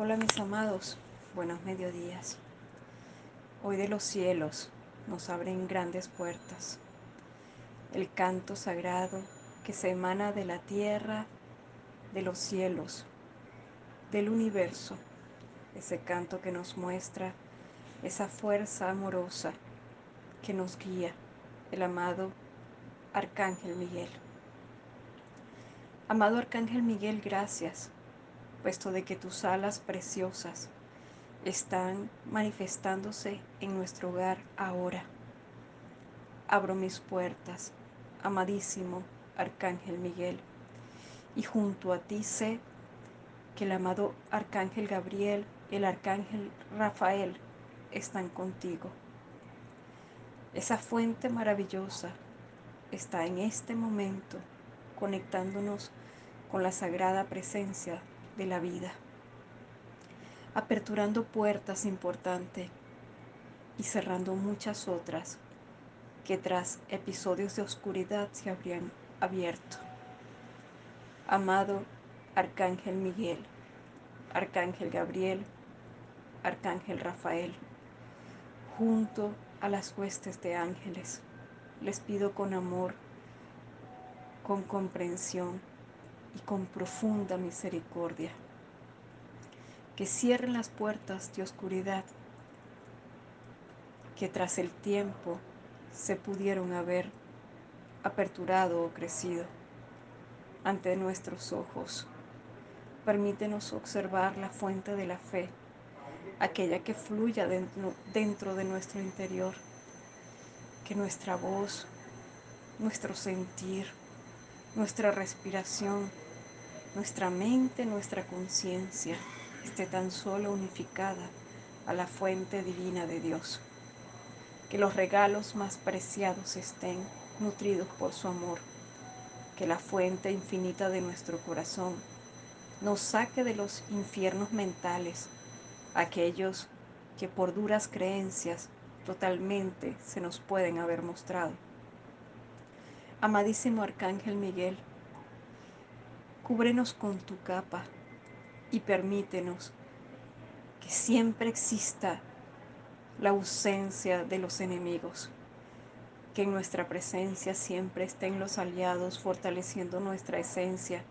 Hola mis amados, buenos mediodías. Hoy de los cielos nos abren grandes puertas. El canto sagrado que se emana de la tierra, de los cielos, del universo. Ese canto que nos muestra esa fuerza amorosa que nos guía, el amado Arcángel Miguel. Amado Arcángel Miguel, gracias puesto de que tus alas preciosas están manifestándose en nuestro hogar ahora. Abro mis puertas, amadísimo Arcángel Miguel, y junto a ti sé que el amado Arcángel Gabriel, el Arcángel Rafael están contigo. Esa fuente maravillosa está en este momento conectándonos con la sagrada presencia de la vida, aperturando puertas importantes y cerrando muchas otras que tras episodios de oscuridad se habrían abierto. Amado Arcángel Miguel, Arcángel Gabriel, Arcángel Rafael, junto a las huestes de ángeles, les pido con amor, con comprensión, y con profunda misericordia. Que cierren las puertas de oscuridad que tras el tiempo se pudieron haber aperturado o crecido ante nuestros ojos. Permítenos observar la fuente de la fe, aquella que fluya dentro, dentro de nuestro interior, que nuestra voz, nuestro sentir, nuestra respiración, nuestra mente, nuestra conciencia esté tan solo unificada a la fuente divina de Dios. Que los regalos más preciados estén nutridos por su amor. Que la fuente infinita de nuestro corazón nos saque de los infiernos mentales, aquellos que por duras creencias totalmente se nos pueden haber mostrado Amadísimo Arcángel Miguel, cúbrenos con tu capa y permítenos que siempre exista la ausencia de los enemigos, que en nuestra presencia siempre estén los aliados fortaleciendo nuestra esencia.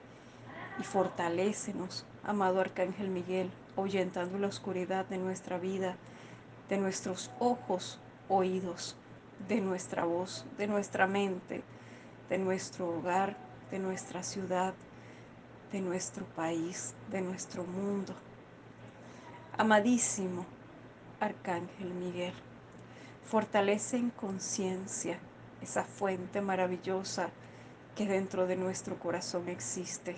Y fortalécenos, amado Arcángel Miguel, ahuyentando la oscuridad de nuestra vida, de nuestros ojos, oídos, de nuestra voz, de nuestra mente, de nuestro hogar, de nuestra ciudad, de nuestro país, de nuestro mundo. Amadísimo Arcángel Miguel, fortalece en conciencia esa fuente maravillosa que dentro de nuestro corazón existe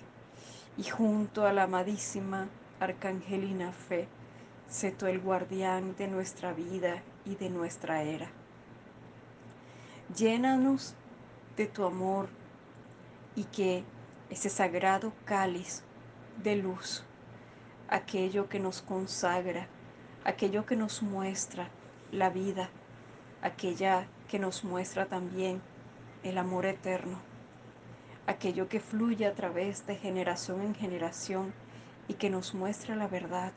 y junto a la amadísima Arcangelina Fe, sé tú el guardián de nuestra vida y de nuestra era. Llénanos de tu amor y que ese sagrado cáliz de luz, aquello que nos consagra, aquello que nos muestra la vida, aquella que nos muestra también el amor eterno, aquello que fluye a través de generación en generación y que nos muestra la verdad,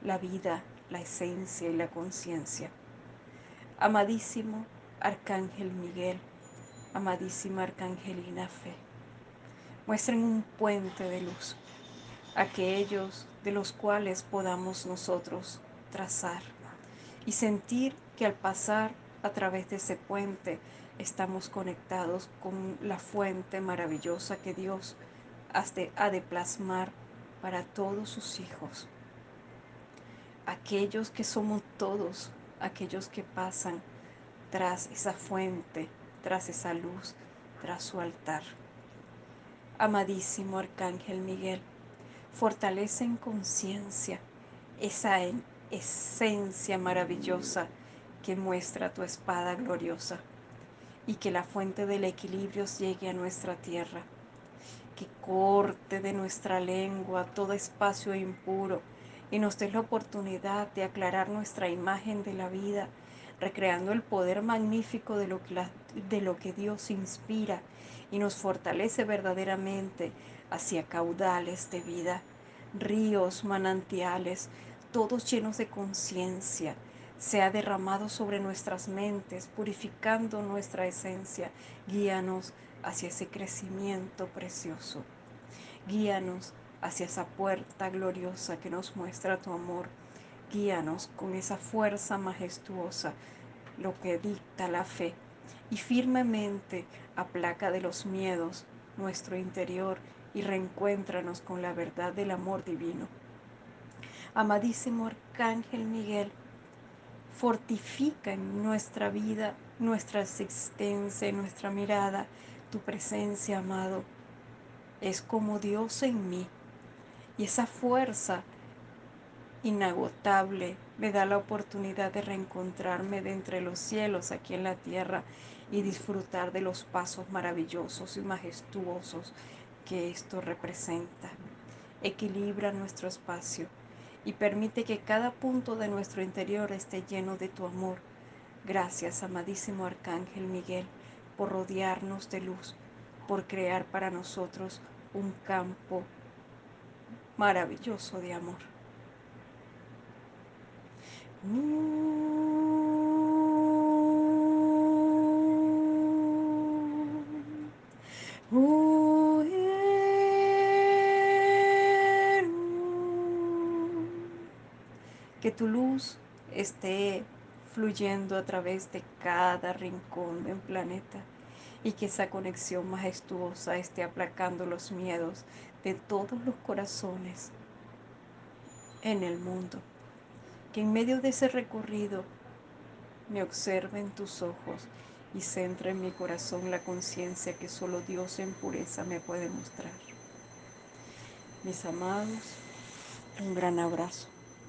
la vida, la esencia y la conciencia. Amadísimo Arcángel Miguel, amadísima Arcangelina Fe. Muestren un puente de luz, aquellos de los cuales podamos nosotros trazar y sentir que al pasar a través de ese puente estamos conectados con la fuente maravillosa que Dios ha de plasmar para todos sus hijos. Aquellos que somos todos, aquellos que pasan tras esa fuente tras esa luz, tras su altar. Amadísimo Arcángel Miguel, fortalece en conciencia esa esencia maravillosa que muestra tu espada gloriosa y que la fuente del equilibrio llegue a nuestra tierra, que corte de nuestra lengua todo espacio impuro y nos dé la oportunidad de aclarar nuestra imagen de la vida recreando el poder magnífico de lo, que de lo que Dios inspira y nos fortalece verdaderamente hacia caudales de vida, ríos, manantiales, todos llenos de conciencia, sea derramado sobre nuestras mentes, purificando nuestra esencia. Guíanos hacia ese crecimiento precioso. Guíanos hacia esa puerta gloriosa que nos muestra tu amor. Guíanos con esa fuerza majestuosa, lo que dicta la fe. Y firmemente aplaca de los miedos nuestro interior y reencuéntranos con la verdad del amor divino. Amadísimo Arcángel Miguel, fortifica en nuestra vida, nuestra existencia, nuestra mirada, tu presencia, amado. Es como Dios en mí. Y esa fuerza inagotable me da la oportunidad de reencontrarme de entre los cielos aquí en la tierra y disfrutar de los pasos maravillosos y majestuosos que esto representa. Equilibra nuestro espacio y permite que cada punto de nuestro interior esté lleno de tu amor. Gracias, amadísimo Arcángel Miguel, por rodearnos de luz, por crear para nosotros un campo maravilloso de amor. Que tu luz esté fluyendo a través de cada rincón del planeta y que esa conexión majestuosa esté aplacando los miedos de todos los corazones en el mundo. Que en medio de ese recorrido me observen tus ojos y centre en mi corazón la conciencia que solo Dios en pureza me puede mostrar. Mis amados, un gran abrazo.